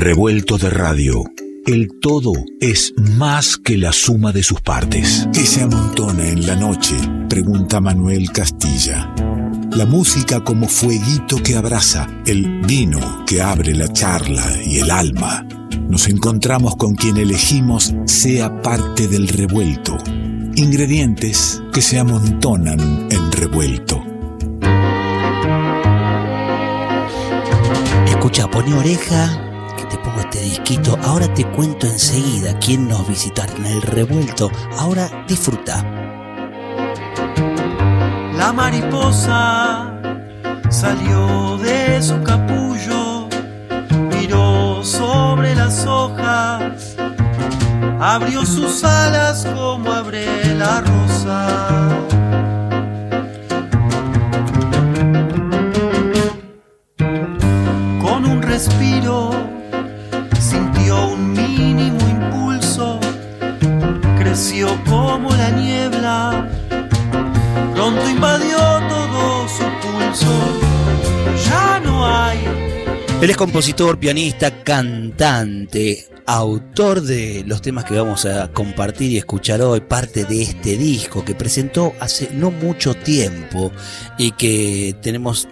Revuelto de radio. El todo es más que la suma de sus partes. ¿Qué se amontona en la noche? Pregunta Manuel Castilla. La música como fueguito que abraza, el vino que abre la charla y el alma. Nos encontramos con quien elegimos sea parte del revuelto. Ingredientes que se amontonan en revuelto. Escucha, pone oreja este disquito. Ahora te cuento enseguida quién nos visitará en el revuelto. Ahora disfruta. La mariposa salió de su capullo, miró sobre las hojas, abrió sus alas como abre la rosa. Con un respiro como la niebla pronto invadió todo su pulso. Ya no hay. Él es compositor, pianista, cantante, autor de los temas que vamos a compartir y escuchar hoy, parte de este disco que presentó hace no mucho tiempo y que tenemos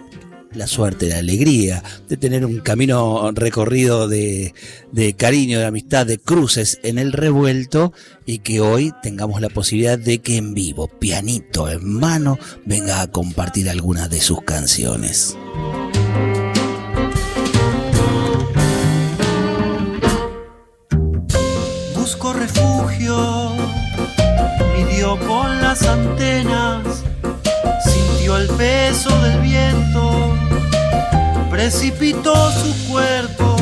la suerte, la alegría de tener un camino recorrido de, de, cariño, de amistad, de cruces en el revuelto y que hoy tengamos la posibilidad de que en vivo, pianito en mano, venga a compartir algunas de sus canciones. Busco refugio, midió con las antenas, sintió el peso del viento precipitó su cuerpo.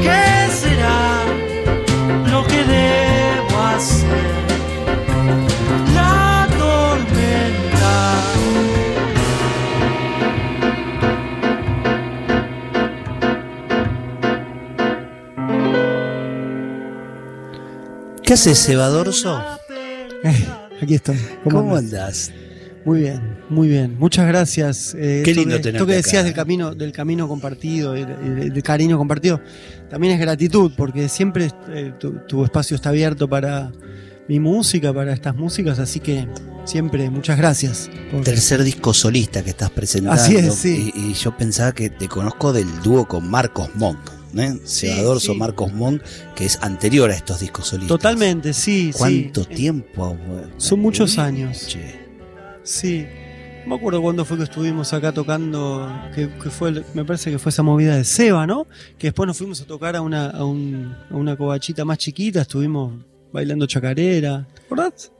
¿Qué será lo que debo hacer? La tormenta. ¿Qué haces, Cebadorso? Eh, aquí estoy. ¿Cómo, ¿Cómo andás? Muy bien, muy bien. Muchas gracias. Eh, Qué lindo tener. Esto que decías acá. del camino, del camino compartido, del, cariño compartido, también es gratitud, porque siempre eh, tu, tu, espacio está abierto para mi música, para estas músicas, así que siempre muchas gracias. Por... Tercer disco solista que estás presentando. Así es, sí. Y, y yo pensaba que te conozco del dúo con Marcos Monk. ¿eh? Sí, sí. Marcos Monk, que es anterior a estos discos solistas. Totalmente, sí. ¿Cuánto sí. tiempo? Son muchos años. Che. Sí. No me acuerdo cuándo fue que estuvimos acá tocando, que, que, fue, me parece que fue esa movida de Seba, ¿no? Que después nos fuimos a tocar a una, a, un, a una cobachita más chiquita, estuvimos bailando chacarera. ¿Te acordás?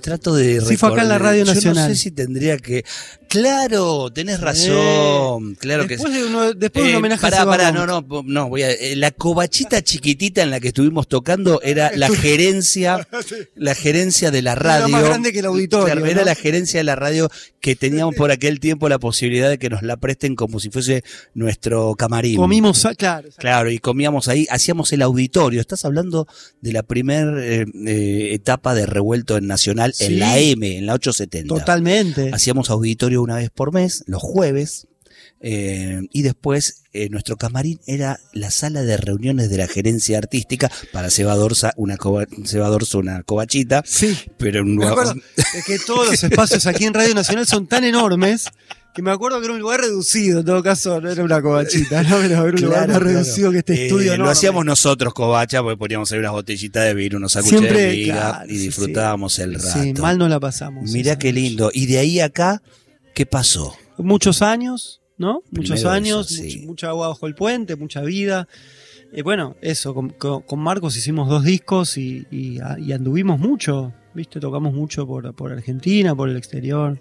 Trato de Sí, fue acá en la Radio Nacional. Yo no sé si tendría que. Claro, tenés razón. Claro después que de uno, Después de un homenaje pará, a pará, no, no, no, voy a, eh, la cobachita chiquitita en la que estuvimos tocando era la gerencia, la gerencia de la radio. Era más grande que el auditorio. Claro, ¿no? Era la gerencia de la radio que teníamos por aquel tiempo la posibilidad de que nos la presten como si fuese nuestro camarín. Comimos, a- claro. Claro, y comíamos ahí, hacíamos el auditorio. Estás hablando de la primera etapa de revuelto en Nacional Sí. en la M, en la 870. Totalmente. Hacíamos auditorio una vez por mes, los jueves, eh, y después eh, nuestro camarín era la sala de reuniones de la gerencia artística para Cebadorza una, coba, Cebadorza una cobachita, Sí. pero un lugar- acuerdo es que todos los espacios aquí en Radio Nacional son tan enormes que me acuerdo que era un lugar reducido, en todo caso, no era una cobachita, ¿no? Pero era un lugar más claro. reducido que este Eh, estudio. Lo enorme. hacíamos nosotros, covacha, porque poníamos ahí unas botellitas de vino, unos sándwiches de miga claro, y disfrutábamos sí. el rato. Sí, mal no la pasamos. Mirá qué noche. lindo. Y de ahí acá, ¿qué pasó? Muchos años, ¿no? Muchos años, eso, sí. mucha agua bajo el puente, mucha vida. Eh, bueno, eso, con, con- con Marcos hicimos dos discos y, y- y anduvimos mucho, ¿viste? Tocamos mucho por, por Argentina, por el exterior,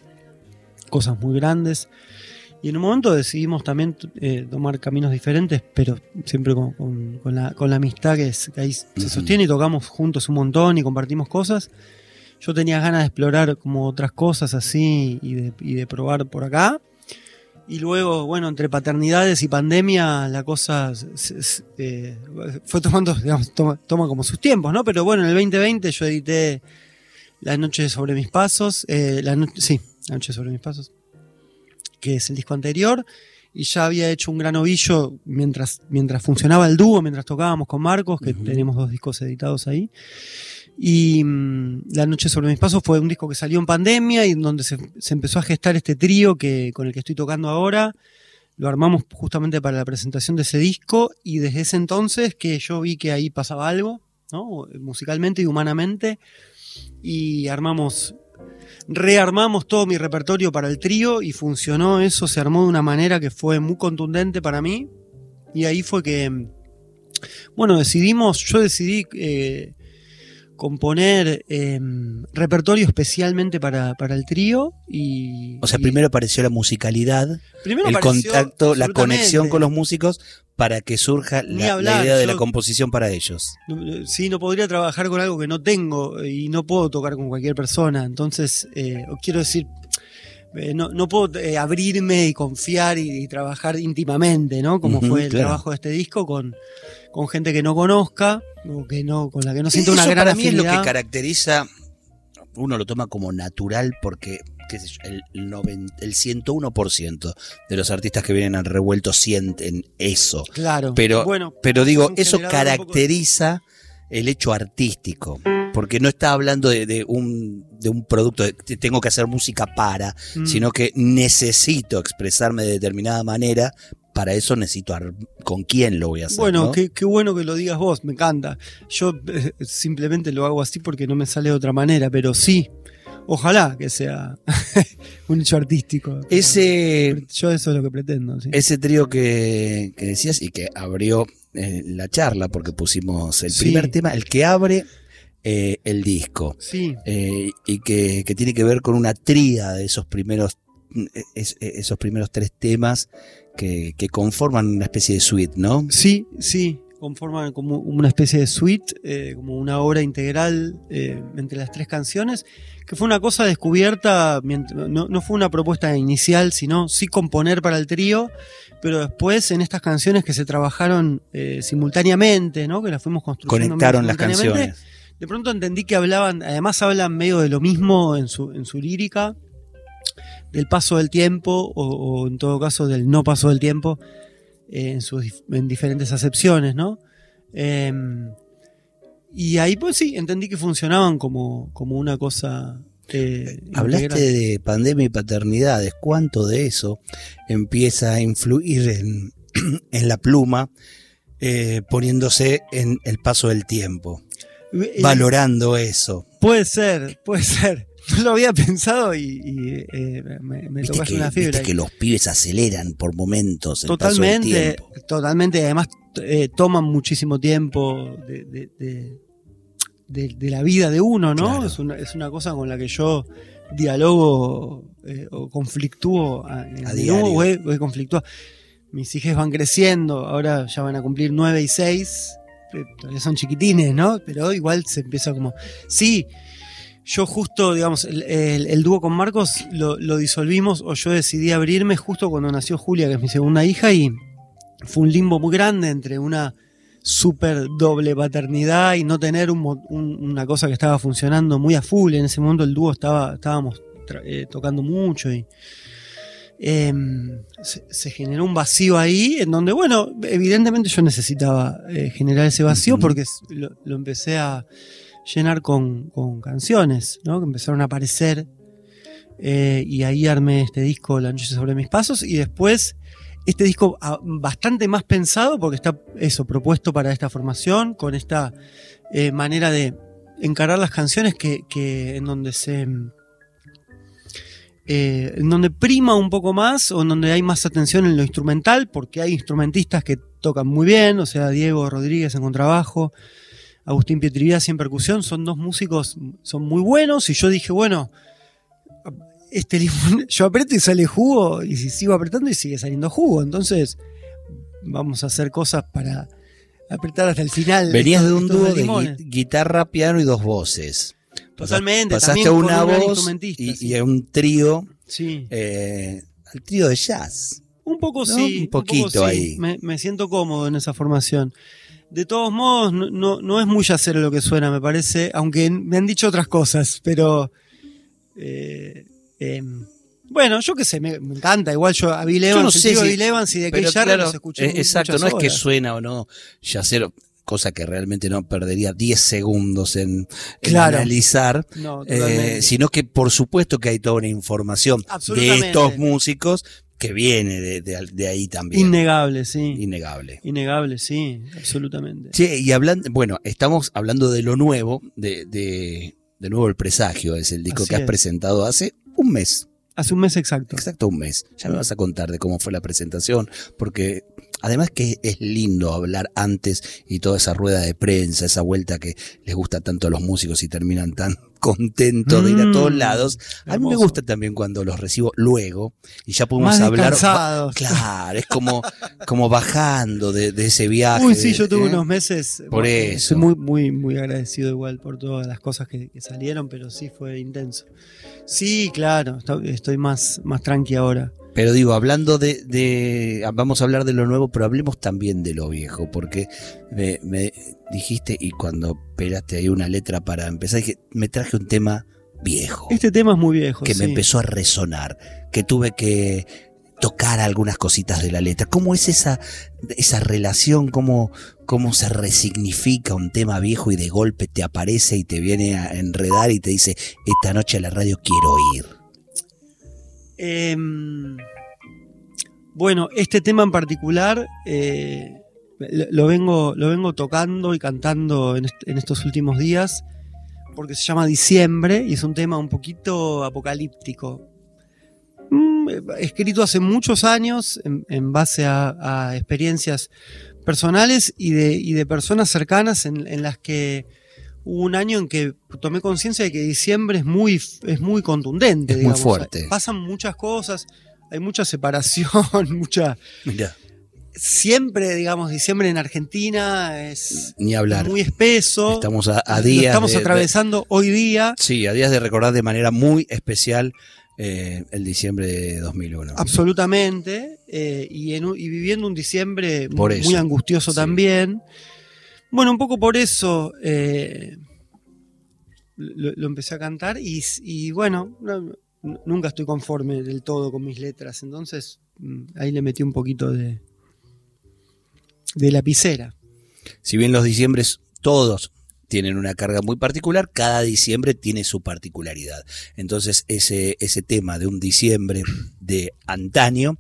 cosas muy grandes. Y en un momento decidimos también eh, tomar caminos diferentes, pero siempre con, con- con la, con la amistad que, es- que ahí se sostiene y tocamos juntos un montón y compartimos cosas. Yo tenía ganas de explorar como otras cosas así y de, y de probar por acá. Y luego, bueno, entre paternidades y pandemia, la cosa se- se- eh, fue tomando, digamos, toma, toma como sus tiempos, ¿no? Pero bueno, en el 2020 yo edité La Noche sobre mis pasos, eh, la no- sí, La Noche sobre mis pasos, que es el disco anterior. y ya había hecho un gran ovillo mientras, mientras funcionaba el dúo, mientras tocábamos con Marcos, que Ujú. tenemos dos discos editados ahí. Y mm, La Noche sobre mis pasos fue un disco que salió en pandemia y donde se, se empezó a gestar este trío que, con el que estoy tocando ahora. Lo armamos justamente para la presentación de ese disco y desde ese entonces que yo vi que ahí pasaba algo, ¿no? musicalmente y humanamente, y armamos, rearmamos todo mi repertorio para el trío y funcionó eso, se armó de una manera que fue muy contundente para mí y ahí fue que, bueno, decidimos, yo decidí eh, componer eh, repertorio especialmente para, para el trío y... O sea, y- primero apareció la musicalidad, primero el apareció contacto, la conexión con los músicos para que surja la, idea de la composición para ellos. No, Sí, no podría trabajar con algo que no tengo y no puedo tocar con cualquier persona. Entonces, eh, quiero decir, eh, no, no puedo eh, abrirme y confiar y, y trabajar íntimamente, ¿no? Como fue el claro. trabajo de este disco con, con gente que no conozca o que no, con la que no siento una Eso gran para mí es lo que caracteriza, uno lo toma como natural porque qué sé yo, el, 90 el 101% de los artistas que vienen al revuelto sienten eso. Claro. Pero- bueno, Pero digo, eso de- caracteriza el hecho artístico. Porque no está hablando de, de un, de un producto, de que tengo que hacer música para, Mm. sino que necesito expresarme de determinada manera. Para eso necesito con quién lo voy a hacer. Bueno, ¿no? qué, qué bueno que lo digas vos, me encanta. Yo eh, simplemente lo hago así porque no me sale de otra manera, pero sí, ojalá que sea un hecho artístico. Ese, Yo eso es lo que pretendo. sí. ese trío que, que decías y que abrió eh, la charla, porque pusimos el Sí. primer tema, el que abre eh, el disco. Sí, eh, y que, que tiene que ver con una tría de esos primeros es- esos primeros tres temas que, que conforman una especie de suite, ¿no? sí, sí. Conforman como una especie de suite, eh, como una obra integral eh, entre las tres canciones, que fue una cosa descubierta, no, no fue una propuesta inicial, sino sí componer para el trío, pero después en estas canciones que se trabajaron eh, simultáneamente, ¿no? que las fuimos construyendo Conectaron las canciones. De pronto entendí que hablaban, además hablan medio de lo mismo en su, en su lírica, del paso del tiempo, o, o en todo caso del no paso del tiempo, eh, en, sus, en diferentes acepciones, ¿no? Eh, y ahí pues sí, entendí que funcionaban como, como una cosa... eh, Hablaste de pandemia y paternidades. ¿Cuánto de eso empieza a influir en, en la pluma, eh, poniéndose en el paso del tiempo, valorando eso? Puede ser, puede ser. No lo había pensado y, y, eh, me, me tocaste una fibra. viste que los pibes aceleran por momentos el paso del Totalmente, tiempo. totalmente. Además, eh, toman muchísimo tiempo de, de- de- de- de la vida de uno, ¿no? Claro. Es, una, es una cosa con la que yo dialogo eh, o conflictúo a, A diario. o he- o he conflictuado. Mis hijas van creciendo, ahora ya van a cumplir 9 y 6. eh, Todavía son chiquitines, ¿no? Pero igual se empieza como. Sí, yo justo, digamos, el, el- el dúo con Marcos lo, lo disolvimos o yo decidí abrirme justo cuando nació Julia, que es mi segunda hija, y fue un limbo muy grande entre una súper doble paternidad y no tener un mo- un- una cosa que estaba funcionando muy a full. En ese momento el dúo estaba, estábamos eh, tocando mucho y em, se, se generó un vacío ahí en donde, bueno, evidentemente yo necesitaba eh, generar ese vacío porque lo, lo empecé a llenar con, con canciones, ¿no? Que empezaron a aparecer. eh, y ahí armé este disco, La noche sobre mis pasos, y después este disco ah, bastante más pensado porque está eso, propuesto para esta formación, con esta eh, manera de encarar las canciones que, que en donde se eh, en donde prima un poco más o en donde hay más atención en lo instrumental, porque hay instrumentistas que tocan muy bien, o sea, Diego Rodríguez en contrabajo, Agustín Pietrivias en percusión, son dos músicos, son muy buenos, y yo dije, bueno, este limón, yo aprieto y sale jugo, y si sigo apretando y sigue saliendo jugo, entonces vamos a hacer cosas para apretar hasta el final. Venías estos- de un dúo de guitarra, piano y dos voces. Totalmente, Pasaste a una voz y, sí. y a un trío, Sí. eh, al trío de jazz. Un poco ¿no? sí. Un poquito sí. ahí. Me, me siento cómodo en esa formación. De todos modos, no, no, no es muy yacero lo que suena, me parece, aunque me han dicho otras cosas, pero eh, em, Bueno, yo qué sé, me, me encanta. Igual yo a Bill Evans, no el sé si- Bill Evans y de Jarrett claro, los escuché eh, exacto, no es que suena o no yacero, cosa que realmente no perdería 10 segundos en, analizar, No, eh, sino que por supuesto que hay toda una información de estos músicos que viene de, de- de ahí también. Innegable, sí. Innegable. Innegable, sí, absolutamente. Che, y hablando, bueno, estamos hablando de lo nuevo, de, de, de nuevo el presagio, es el disco Así que has es. presentado hace un mes. Hace un mes exacto. Exacto, un mes. Ya me vas a contar de cómo fue la presentación, porque además que es lindo hablar antes y toda esa rueda de prensa, esa vuelta que les gusta tanto a los músicos y terminan tan contentos de ir a todos Mm, lados. A mí me gusta también cuando los recibo luego y ya podemos Más hablar. Claro, es como, como bajando de, de ese viaje. Uy, sí, yo tuve ¿eh? unos meses. Por bueno, eso. Muy, muy, muy agradecido igual por todas las cosas que, que salieron, pero sí fue intenso. Sí, claro, esto- estoy más, más tranqui ahora. Pero digo, hablando de, de- Vamos a hablar de lo nuevo, pero hablemos también de lo viejo, porque me, me dijiste y cuando esperaste ahí una letra para empezar, dije, me traje un tema viejo, Este tema es muy viejo. que me empezó a resonar, que tuve que tocar algunas cositas de la letra. ¿Cómo es esa, esa relación? ¿Cómo, ¿Cómo se resignifica un tema viejo y de golpe te aparece y te viene a enredar y te dice, esta noche a la radio quiero ir? Em, bueno, este tema en particular eh, lo, vengo, lo vengo tocando y cantando en, est- en estos últimos días porque se llama Diciembre y es un tema un poquito apocalíptico. Mm, escrito hace muchos años en, en base a, a experiencias personales y de, y de personas cercanas en, en las que hubo un año en que tomé conciencia de que diciembre es muy, es muy contundente. Es muy fuerte. Pasan muchas cosas, hay mucha separación, mucha... Mira, Siempre, digamos, diciembre en Argentina es ni hablar. muy espeso. Estamos a, a Lo días. estamos de- de- atravesando hoy día. sí, a días de recordar de manera muy especial eh, el diciembre de 2001. Absolutamente. eh, y, en un- y viviendo un diciembre Por muy, angustioso sí. también. Bueno, un poco por eso eh, lo, lo empecé a cantar y, y bueno, no- nunca estoy conforme del todo con mis letras. Entonces mm, ahí le metí un poquito de, de lapicera. Si bien los diciembres todos tienen una carga muy particular, cada diciembre tiene su particularidad. Entonces ese, ese tema de un diciembre de antaño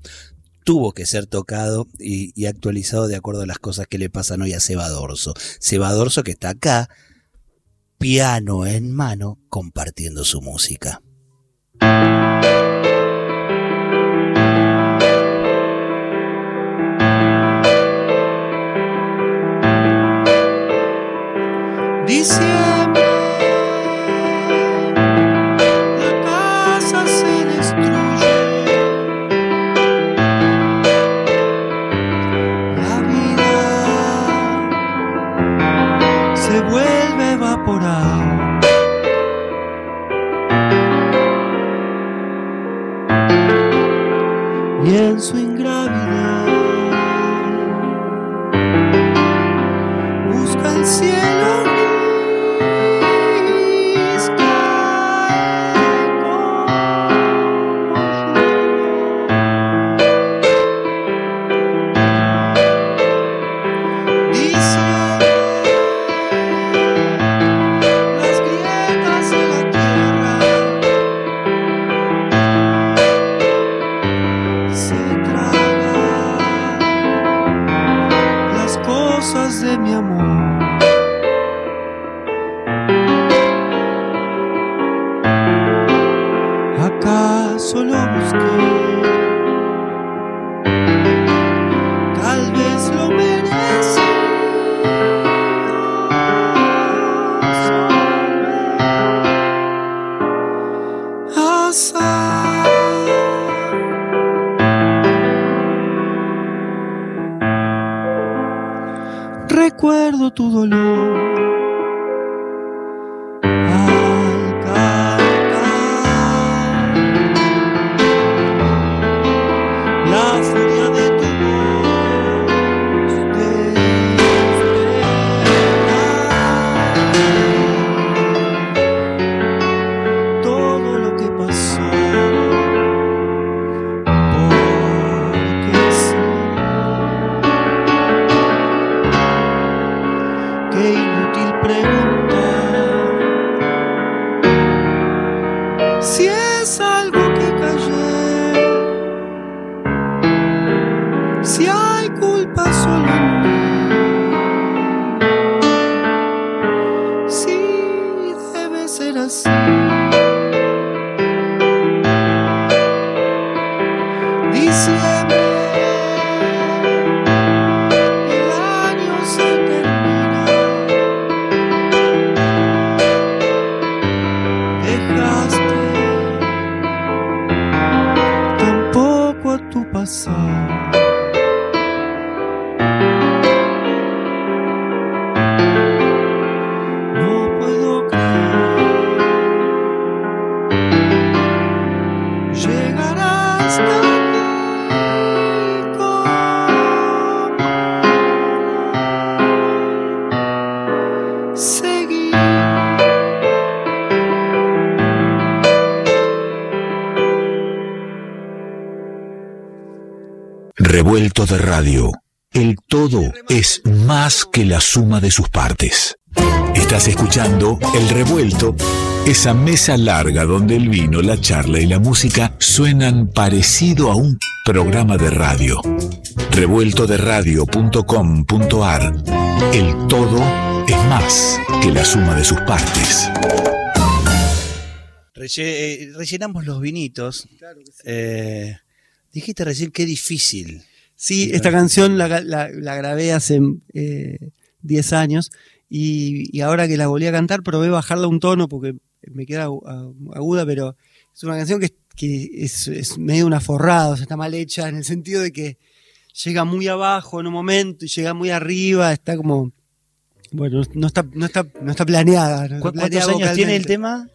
tuvo que ser tocado y, y actualizado de acuerdo a las cosas que le pasan hoy a Seba Dorso. Seba Dorso que está acá, piano en mano, compartiendo su música. Radio. El todo es más que la suma de sus partes. Estás escuchando El Revuelto, esa mesa larga donde el vino, la charla y la música suenan parecido a un programa de radio. Revueltoderadio.com.ar El todo es más que la suma de sus partes. Relle- eh, rellenamos los vinitos. Eh, dijiste recién qué difícil. Sí, esta canción la, la- la grabé hace eh, 10 años y, y ahora que la volví a cantar probé bajarla un tono porque me queda agu- agu- aguda, pero es una canción que, que es, es medio una forrada, o sea, está mal hecha en el sentido de que llega muy abajo en un momento y llega muy arriba, está como... Bueno, no está, no está, no está planeada. no está ¿Cu- ¿Cuántos planeada años tiene el tema?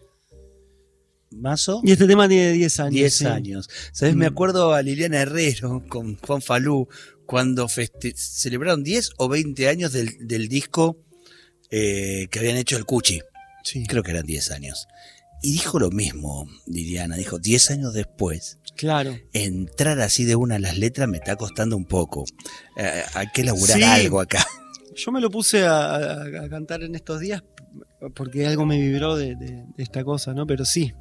¿Mazo? Y este tema tiene 10 años. 10 sí. años. ¿Sabes? Me Mm. acuerdo a Liliana Herrero con Juan Falú cuando feste- celebraron 10 o 20 años del, del disco eh, que habían hecho el Cuchi. Sí, Creo que eran 10 años. Y dijo lo mismo, Liliana. Dijo, 10 años después, claro. entrar así de una a las letras me está costando un poco. Eh, hay que laburar Sí. algo acá. Yo me lo puse a, a- a cantar en estos días porque algo me vibró de, de- de esta cosa, ¿no? Pero sí,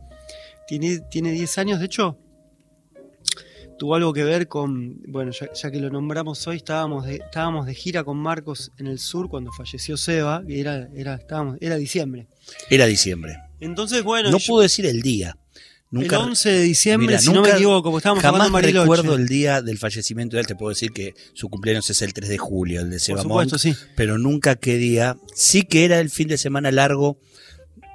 tiene, tiene 10 años, de hecho, tuvo algo que ver con, bueno, ya, ya que lo nombramos hoy, estábamos de, estábamos de gira con Marcos en el sur cuando falleció Seba, que era, era, estábamos, era diciembre. Era diciembre. Entonces, bueno, no yo- puedo decir el día. Nunca, el 11 de diciembre, Mira, si no nunca- me equivoco, porque estábamos Jamás recuerdo el día del fallecimiento de él. Te puedo decir que su cumpleaños es el 3 de julio, el de Por Seba supuesto, Monk, sí. pero nunca qué día. Sí que era el fin de semana largo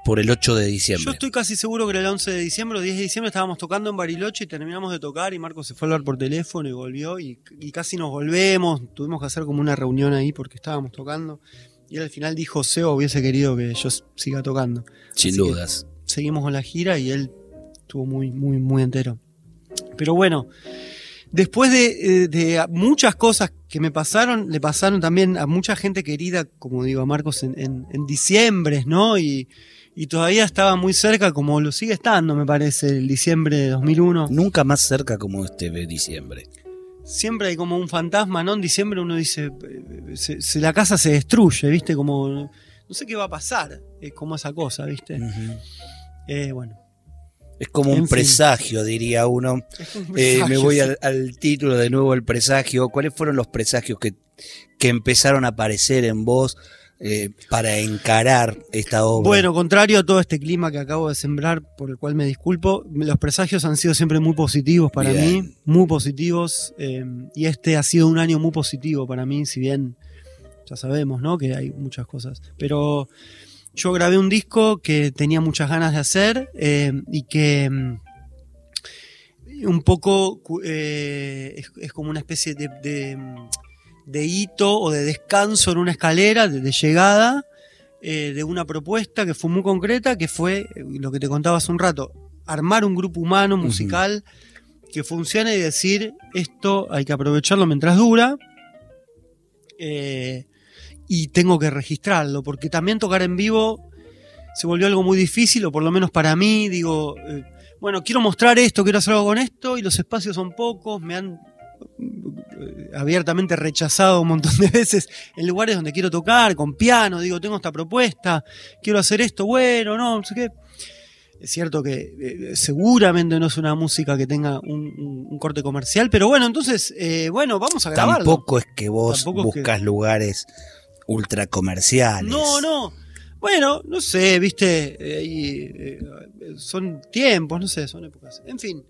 por el 8 de diciembre. Yo estoy casi seguro que era el 11 de diciembre o 10 de diciembre estábamos tocando en Bariloche y terminamos de tocar y Marco se fue a hablar por teléfono y volvió y, y casi nos volvemos. Tuvimos que hacer como una reunión ahí porque estábamos tocando. Y él al final dijo, Seba hubiese querido que yo siga tocando. Sin Así dudas. Seguimos con la gira y él estuvo muy, muy, muy entero. Pero bueno, después de, eh, de muchas cosas que me pasaron, le pasaron también a mucha gente querida, como digo, a Marcos en, en, en diciembre, ¿no? Y, y todavía estaba muy cerca, como lo sigue estando, me parece, el diciembre de 2001. Nunca más cerca como este de diciembre. Siempre hay como un fantasma, ¿no? En diciembre uno dice, eh, se- se- la casa se destruye, ¿viste? Como, no sé qué va a pasar, es como esa cosa, ¿viste? Eh, bueno. Es como En un fin. presagio, diría uno. un Eh, me presagio, voy sí. al, al título de nuevo, el presagio. ¿Cuáles fueron los presagios que, que empezaron a aparecer en vos eh, para encarar esta obra? Bueno, contrario a todo este clima que acabo de sembrar, por el cual me disculpo, los presagios han sido siempre muy positivos para Bien. mí, muy positivos, eh, y este ha sido un año muy positivo para mí, si bien ya sabemos, ¿no? Que hay muchas cosas, pero yo grabé un disco que tenía muchas ganas de hacer eh, y que mm, un poco eh, es, es como una especie de, de, mm, de hito o de descanso en una escalera de, de llegada eh, de una propuesta que fue muy concreta, que fue eh, lo que te contaba hace un rato, armar un grupo humano musical que funcione y decir esto hay que aprovecharlo mientras dura eh, y tengo que registrarlo, porque también tocar en vivo se volvió algo muy difícil, o por lo menos para mí, digo, eh, bueno, quiero mostrar esto, quiero hacer algo con esto, y los espacios son pocos, me han abiertamente rechazado un montón de veces en lugares donde quiero tocar, con piano, digo, tengo esta propuesta, quiero hacer esto, bueno, no, no sé qué. Es cierto que eh, seguramente no es una música que tenga un, un- un corte comercial, pero bueno, entonces, eh, bueno, vamos a grabarlo. Tampoco es que vos Tampoco es que- buscas lugares ultra comerciales. No, no. Bueno, no sé, viste, eh, eh, son tiempos, no sé, son épocas. En fin,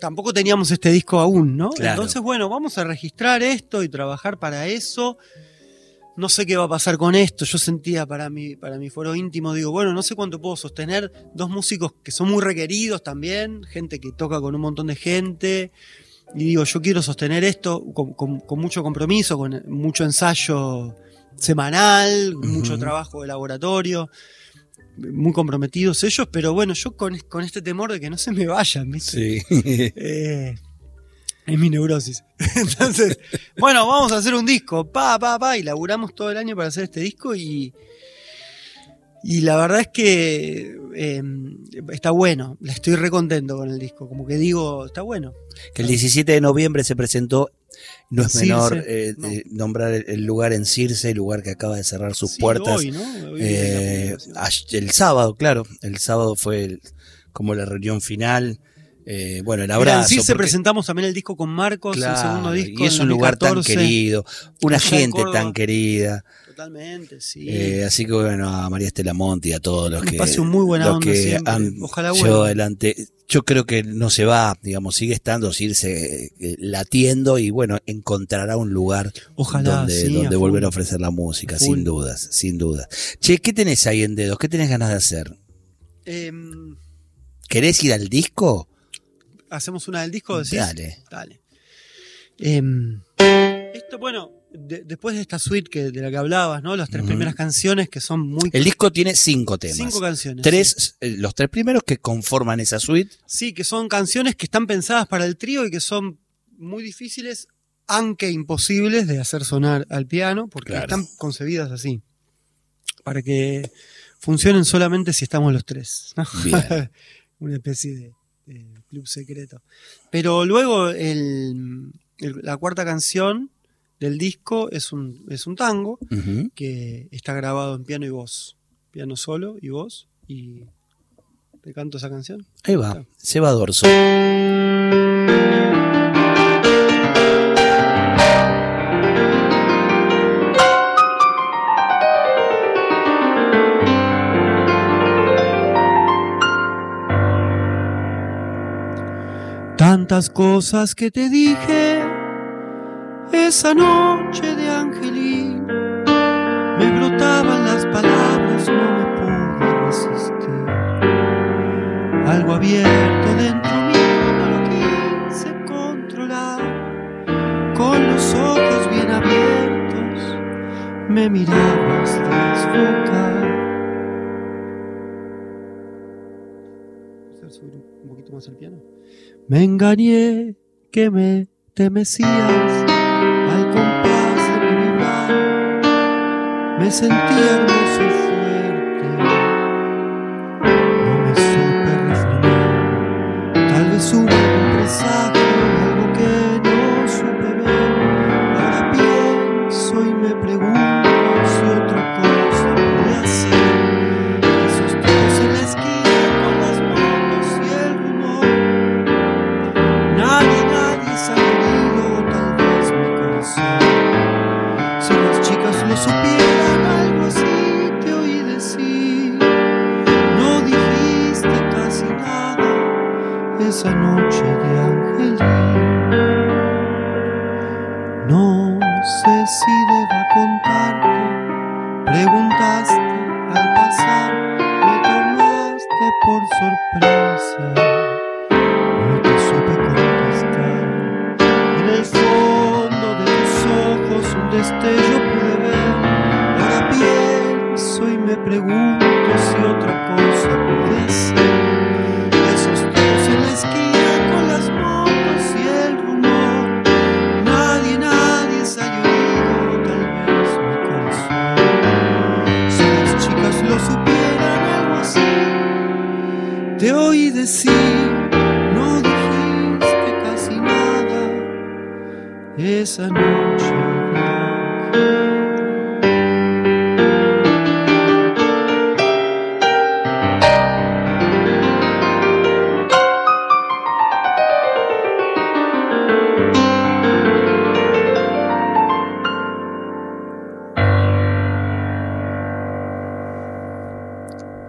tampoco teníamos este disco aún, ¿no? Claro. Entonces, bueno, vamos a registrar esto y trabajar para eso. No sé qué va a pasar con esto. Yo sentía para mi, para mi foro íntimo, digo, bueno, no sé cuánto puedo sostener. Dos músicos que son muy requeridos también, gente que toca con un montón de gente. Y digo, yo quiero sostener esto con, con- con mucho compromiso, con mucho ensayo semanal, mucho trabajo de laboratorio, muy comprometidos ellos, pero bueno, yo con, con este temor de que no se me vayan, ¿viste? Sí. Eh, es mi neurosis. Entonces, bueno, vamos a hacer un disco, pa, pa, pa, y laburamos todo el año para hacer este disco y, Y la verdad es que eh, está bueno, la estoy recontento con el disco, como que digo, está bueno. Que el 17 de noviembre se presentó, no es Circe, menor eh, no. eh, nombrar el- lugar en Circe, el lugar que acaba de cerrar sus Sí, puertas. hoy, ¿no? Hoy Eh, el sábado, claro, el sábado fue el- como la reunión final. Eh, bueno, el Mira, abrazo. en Circe porque- presentamos también el disco con Marcos, claro, el segundo disco. y es un lugar tan 2014. querido, una gente tan querida. Totalmente, sí. Eh, así que bueno, a María Estela Monti, a todos los Un que, espacio muy buena los onda que siempre. han Ojalá vuelva. adelante. Yo creo que no se va, digamos, sigue estando, irse eh, latiendo y bueno, encontrará un lugar Ojalá, donde, sí, donde a volver a ofrecer la música, sin dudas, sin dudas. Che, ¿qué tenés ahí en dedos? ¿Qué tenés ganas de hacer? Em, ¿Querés ir al disco? ¿Hacemos una del disco? decís? Dale. Dale. Em, esto, bueno, de- después de esta suite que, de la que hablabas, ¿no? Las tres primeras canciones que son muy... El disco tiene cinco temas. Cinco canciones. Tres, eh, los tres primeros que conforman esa suite. Sí, que son canciones que están pensadas para el trío y que son muy difíciles, aunque imposibles de hacer sonar al piano, porque Claro. están concebidas así. Para que funcionen solamente si estamos los tres. ¿no? Bien. Una especie de, de club secreto. Pero luego el- el- la cuarta canción del disco es un, es un tango que está grabado en piano y voz. Piano solo y voz. Y te canto esa canción. Ahí va, Seba Dorso. Tantas cosas que te dije esa noche de Angelín. Me brotaban las palabras, no me pude resistir. Algo abierto dentro mío, no lo quise controlar. Con los ojos bien abiertos, me mirabas desfocar. ¿Puedes subir un poquito más el piano? Me engañé que me te mecías Me sentí hermoso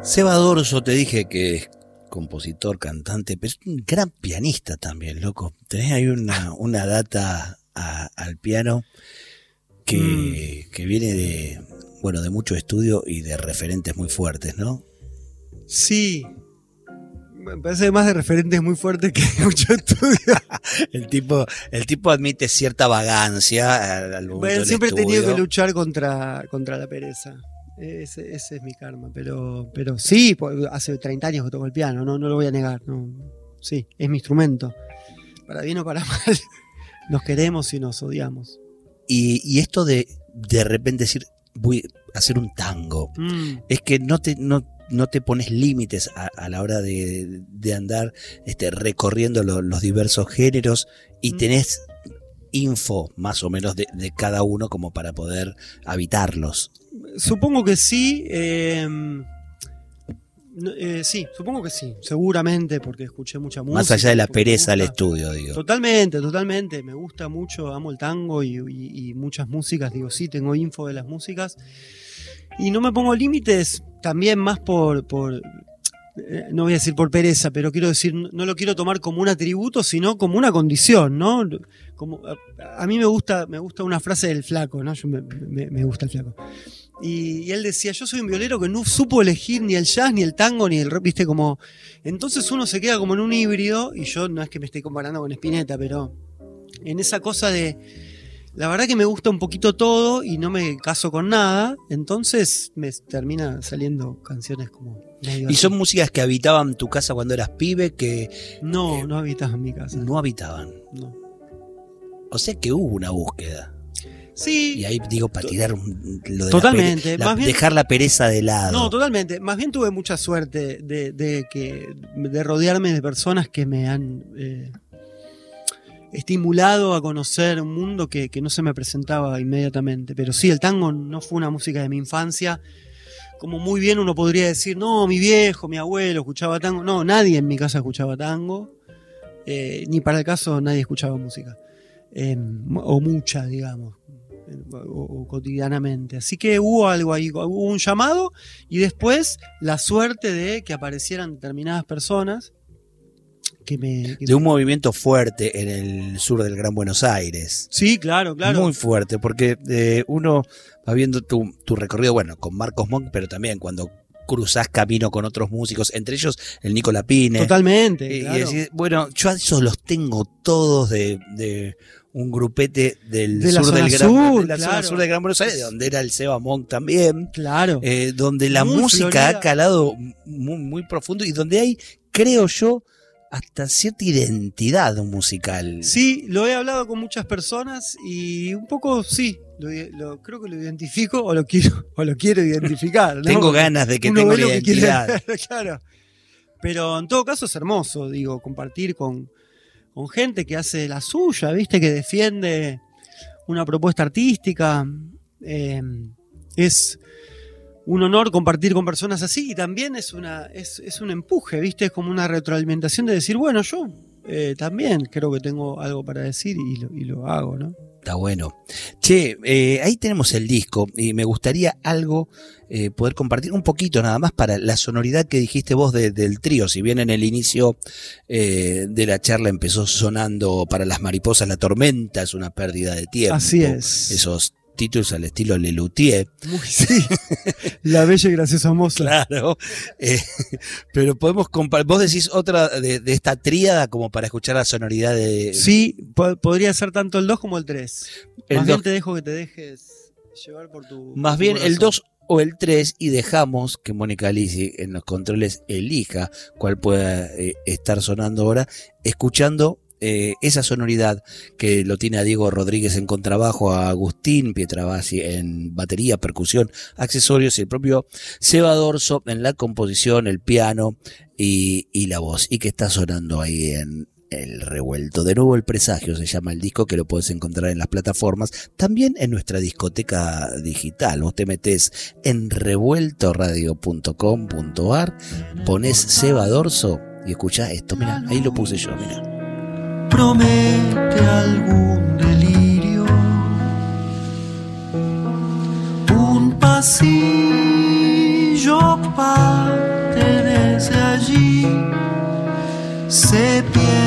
Seba Dorso, te dije que es compositor, cantante, pero es un gran pianista también, loco. Tenés ahí una, una data a- al piano que, Mm. que viene de, bueno, de mucho estudio y de referentes muy fuertes, ¿no? Sí. Me parece más de referentes muy fuertes que mucho estudio. El tipo, el tipo admite cierta vagancia al, al momento Bueno, siempre he tenido que luchar contra, contra la pereza. Ese, ese es mi karma. Pero, pero sí, pues, hace 30 años que toco el piano, no, no lo voy a negar. no. Sí, es mi instrumento. Para bien o para mal. Nos queremos y nos odiamos. Y, y esto de de repente decir, voy a hacer un tango. Mm, Es que no te, no, no te pones límites a, a la hora de, de andar este, recorriendo lo- los diversos géneros y Mm. tenés info más o menos de, de cada uno como para poder habitarlos. Supongo que sí. eh, eh, sí, supongo que sí. Seguramente, porque escuché mucha música. más allá de la pereza del estudio, digo. Totalmente, totalmente. Me gusta mucho, amo el tango y, y- y muchas músicas. Digo, sí, tengo info de las músicas. Y no me pongo límites también más por, por eh, no voy a decir por pereza, pero quiero decir, no lo quiero tomar como un atributo, sino como una condición, ¿no? Como, a, mí me gusta, me gusta una frase del flaco, ¿no? Yo me gusta el flaco. Y, y él decía, yo soy un violero que no supo elegir ni el jazz, ni el tango, ni el rock, viste, como... Entonces uno se queda como en un híbrido, y yo no es que me esté comparando con Spinetta, pero en esa cosa de... La verdad que me gusta un poquito todo y no me caso con nada, entonces me termina saliendo canciones como... Y son músicas que habitaban tu casa cuando eras pibe que No, no habitas en mi casa. no habitaban. no. O sea que hubo una búsqueda. Sí, Y ahí digo, para tirar lo de la Totalmente, la- más bien- dejar la pereza de lado. No, totalmente. Más bien tuve mucha suerte de, de que, de rodearme de personas que me han eh, estimulado a conocer un mundo que, que no se me presentaba inmediatamente. Pero sí, el tango no fue una música de mi infancia. Como muy bien uno podría decir, no, mi viejo, mi abuelo escuchaba tango. No, nadie en mi casa escuchaba tango. Eh, ni para el caso nadie escuchaba música. Eh, o mucha, digamos. O, o cotidianamente. Así que hubo algo ahí, hubo un llamado y después la suerte de que aparecieran determinadas personas que me... que De un me- movimiento fuerte en el sur del Gran Buenos Aires. Sí, claro, claro. Muy fuerte, porque eh, uno va viendo tu, tu recorrido, bueno, con Marcos Monk, pero también cuando cruzás camino con otros músicos, entre ellos el Nico Lapine. Totalmente. Y, decís, bueno, yo a esos los tengo todos de, de un grupete del De sur del Gran, sur, de la zona claro. sur del Gran Buenos Aires, de donde era el Seba Monk también. Claro. eh, donde la Muy música Florida. ha calado muy, muy profundo y donde hay, creo yo, hasta cierta identidad musical. Sí, lo he hablado con muchas personas y un poco sí, lo, lo- creo que lo identifico o lo quiero, o lo quiero identificar. ¿no? Tengo ganas de que Uno tenga que identidad. ver, claro. Pero en todo caso es hermoso, digo, compartir con, con gente que hace la suya, ¿viste? Que defiende una propuesta artística. Eh, es un honor compartir con personas así y también es, una, es, es un empuje, ¿viste? Es como una retroalimentación de decir, bueno, yo eh, también creo que tengo algo para decir y lo, y lo hago, ¿no? Está bueno. Che, eh, ahí tenemos el disco y me gustaría algo eh, poder compartir un poquito nada más para la sonoridad que dijiste vos de- del trío. Si bien en el inicio eh, de la charla empezó sonando para las mariposas la tormenta, es una pérdida de tiempo. Así es. Esos títulos al estilo Lelutier. Sí. La bella y graciosa moza. Claro. Eh, pero podemos compartir. Vos decís otra de, de esta tríada como para escuchar la sonoridad de. Sí, po- podría ser tanto el 2 como el 3. El Más bien te dejo que te dejes llevar por tu. Más por tu bien el corazón. 2 o el 3 y dejamos que Mónica Lisi en los controles elija cuál pueda eh, estar sonando ahora, escuchando eh, esa sonoridad que lo tiene a Diego Rodríguez en contrabajo, a Agustín Pietravasi en batería, percusión, accesorios y el propio Seba Dorso en la composición, el piano y, y la voz, y que está sonando ahí en el revuelto. De nuevo el presagio se llama el disco que lo puedes encontrar en las plataformas, también en nuestra discoteca digital. Vos te metés en revueltoradio.com.ar, pones Seba Dorso y escuchás esto. Mira, ahí lo puse yo, mira. Promete algún delirio. Un pasillo parte desde allí, se pierde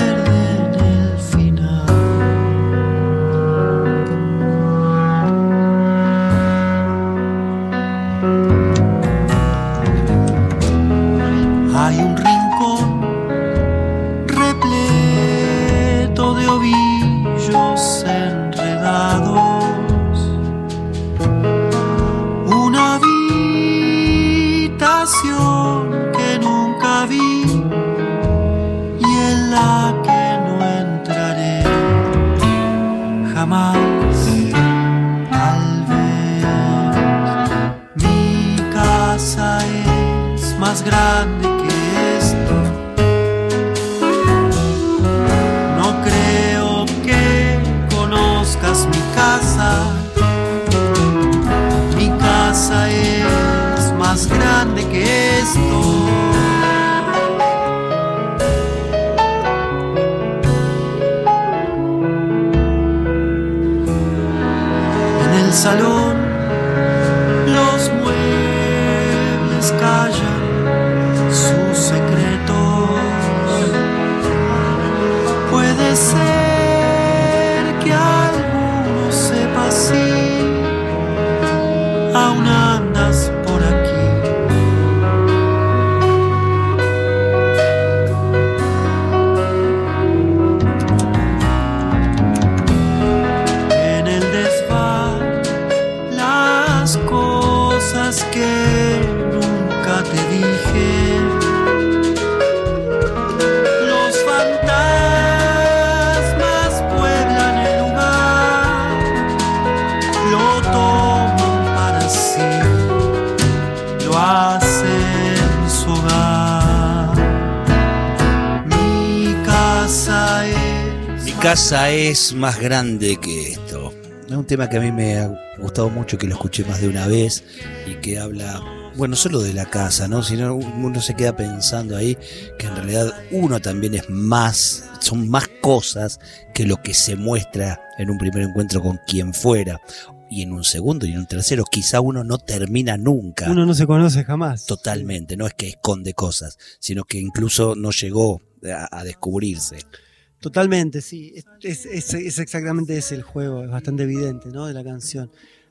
enredados. Una habitación que nunca vi y en la que no entraré jamás. Tal vez mi casa es más grande grande que esto. Casa es. Mi casa es más grande que esto. Es un tema que a mí me ha gustado mucho, que lo escuché más de una vez y que habla, bueno, solo de la casa, ¿no? Sino uno se queda pensando ahí que en realidad uno también es más, son más cosas que lo que se muestra en un primer encuentro con quien fuera. Y en un segundo y en un tercero, quizá uno no termina nunca. Uno no se conoce jamás. Totalmente, no es que esconde cosas, sino que incluso no llegó a, descubrirse. Totalmente, sí. Es, es- exactamente ese el juego, es bastante evidente, ¿no? De la canción.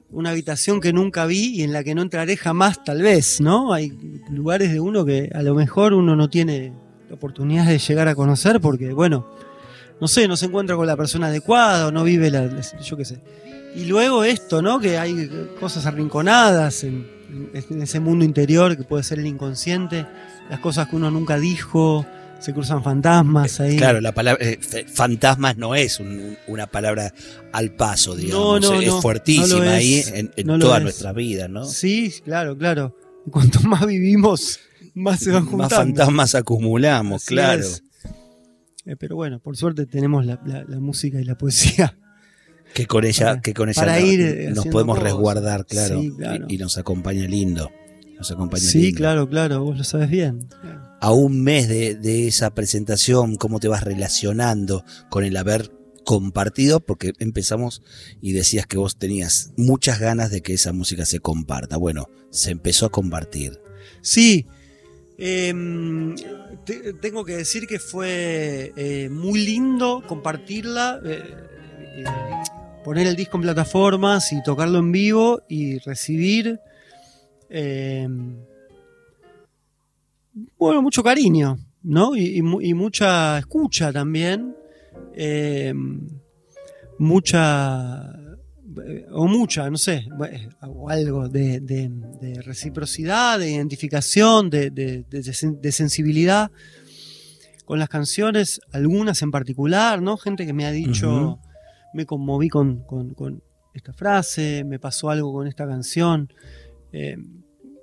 Una habitación que nunca vi y en la que no entraré jamás, tal vez, ¿no? Hay lugares de uno que a lo mejor uno no tiene la oportunidad de llegar a conocer porque, bueno, no sé, no se encuentra con la persona adecuada o no vive la, yo qué sé. Y luego esto, ¿no? Que hay cosas arrinconadas en ese mundo interior que puede ser el inconsciente, las cosas que uno nunca dijo, se cruzan fantasmas ahí. Claro, la palabra eh, fantasmas no es un- una palabra al paso, digamos. No, no, es no, fuertísima ahí en, toda es. nuestra vida, ¿no? Sí, claro, claro. Cuanto más vivimos, más se van Más juntando. fantasmas acumulamos, Así claro. Eh, pero bueno, por suerte tenemos la, la- la música y la poesía. Que con ella, Para- que con ella para ir, eh, nos podemos cosas. resguardar, claro, Sí, claro. Y, y nos acompaña lindo. Nos acompaña Sí, lindo. claro, claro, vos lo sabes bien. A un mes de, esa presentación, ¿cómo te vas relacionando con el haber compartido? Porque empezamos y decías que vos tenías muchas ganas de que esa música se comparta. Bueno, se empezó a compartir. Sí, em, te- tengo que decir que fue eh, muy lindo compartirla, eh, eh, poner el disco en plataformas y tocarlo en vivo y recibir, em, bueno, mucho cariño, ¿no? Y, y mu- y mucha escucha también, em, mucha eh, o mucha, no sé, eh, o algo de, de- de reciprocidad, de identificación, de, de- de- de sen- de sensibilidad con las canciones, algunas en particular, ¿no? Gente que me ha dicho, me conmoví con, con- con esta frase, me pasó algo con esta canción. Eh,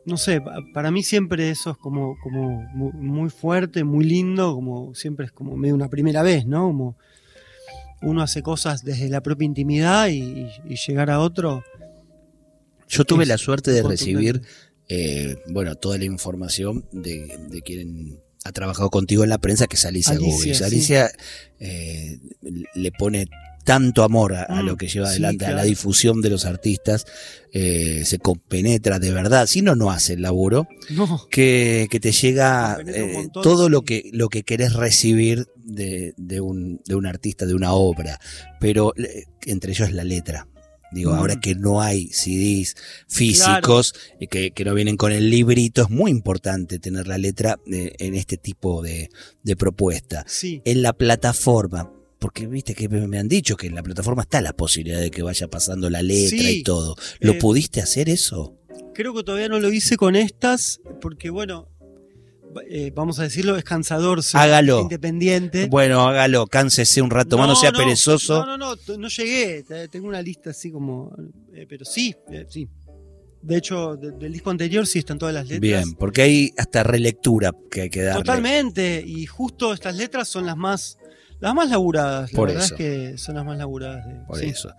no sé, pa- para mí siempre eso es como, como mu- muy fuerte, muy lindo, como siempre es como medio una primera vez, ¿no? Como uno hace cosas desde la propia intimidad y, llegar a otro. Yo tuve Es la suerte de recibir, eh, bueno, toda la información de, de quien ha trabajado contigo en la prensa, que es Alicia, Alicia, sí. Alicia eh, le pone tanto amor a, a Mm, lo que lleva sí, adelante, a la claro. difusión de los artistas, eh, se compenetra de verdad, si no, no hace el laburo, No, que, que te llega eh, todo lo que, lo que querés recibir de, de un, de un artista, de una obra, pero eh, entre ellos la letra. Digo, Mm. ahora que no hay CDs físicos, y que, que no vienen con el librito, es muy importante tener la letra eh, en este tipo de, de propuesta. sí. En la plataforma, porque viste que me han dicho que en la plataforma está la posibilidad de que vaya pasando la letra Sí. y todo. ¿Lo Eh, pudiste hacer eso? Creo que todavía no lo hice con estas, porque bueno, eh, vamos a decirlo, es cansador Hágalo. independiente. Bueno, hágalo, cánsese un rato más, no sea perezoso. No, no, no, no llegué. Tengo una lista así como. eh, pero sí, sí. De hecho, de- del disco anterior sí están todas las letras. Bien, porque hay hasta relectura que hay que darle. Totalmente. Y justo estas letras son las más, las más laburadas. La Por verdad eso. es que son las más laburadas. de- Por sí. eso.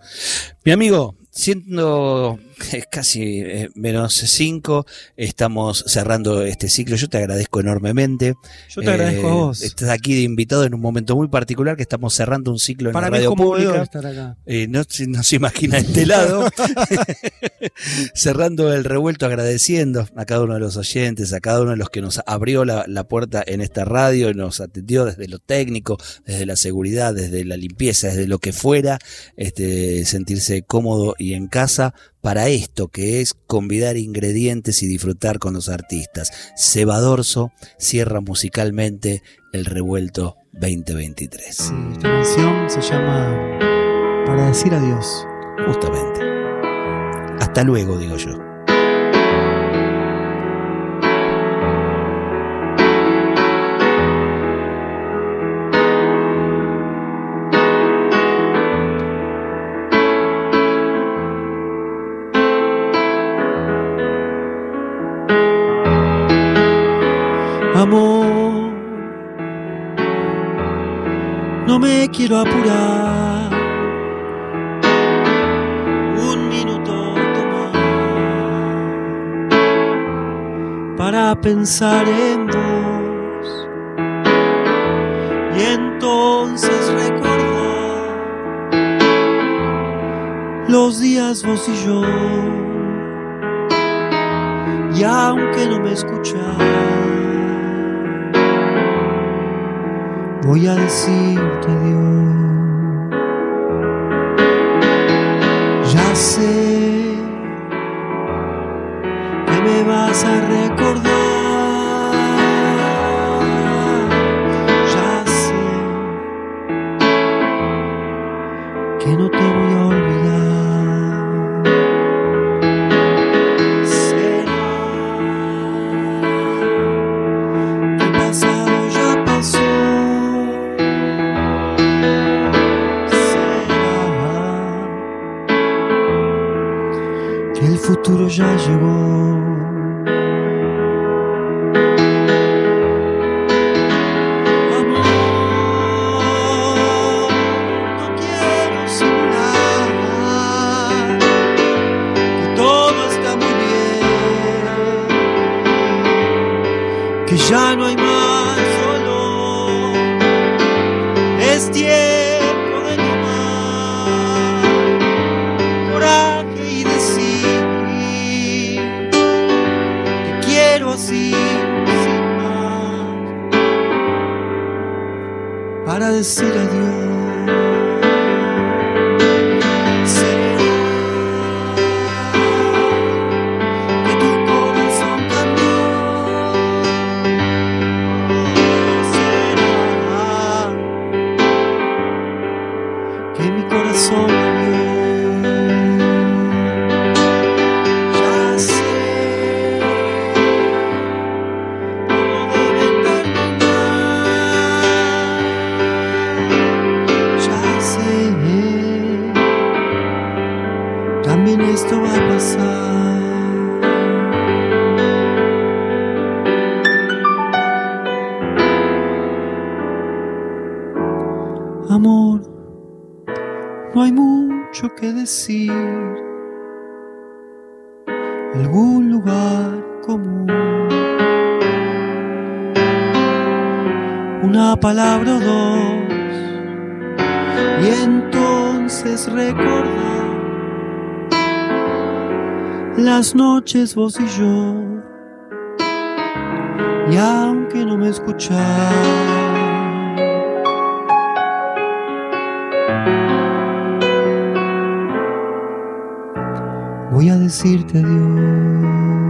Mi amigo, siendo casi eh, menos 5, estamos cerrando este ciclo. Yo te agradezco enormemente. Yo te agradezco a Eh, vos. Estás aquí de invitado en un momento muy particular que estamos cerrando un ciclo en la radio pública. estar acá. Eh, no, se- no se imagina este lado. Cerrando el revuelto, agradeciendo a cada uno de los oyentes, a cada uno de los que nos abrió la, la puerta en esta radio y nos atendió desde lo técnico, desde la seguridad, desde la limpieza, desde lo que fuera, este, sentirse cómodo y en casa para esto que es convidar ingredientes y disfrutar con los artistas. Seba Dorso cierra musicalmente el revuelto 2023. Sí, esta canción se llama Para decir adiós. Justamente. Hasta luego, digo yo. Amor, no me quiero apurar. Un minuto tomar para pensar en vos y entonces recordar los días vos y yo. Y aunque no me escuchas, voy a decirte adiós. Ya sé que me vas a recordar. Entonces recordar las noches vos y yo. Y aunque no me escuchás. voy a decirte adiós.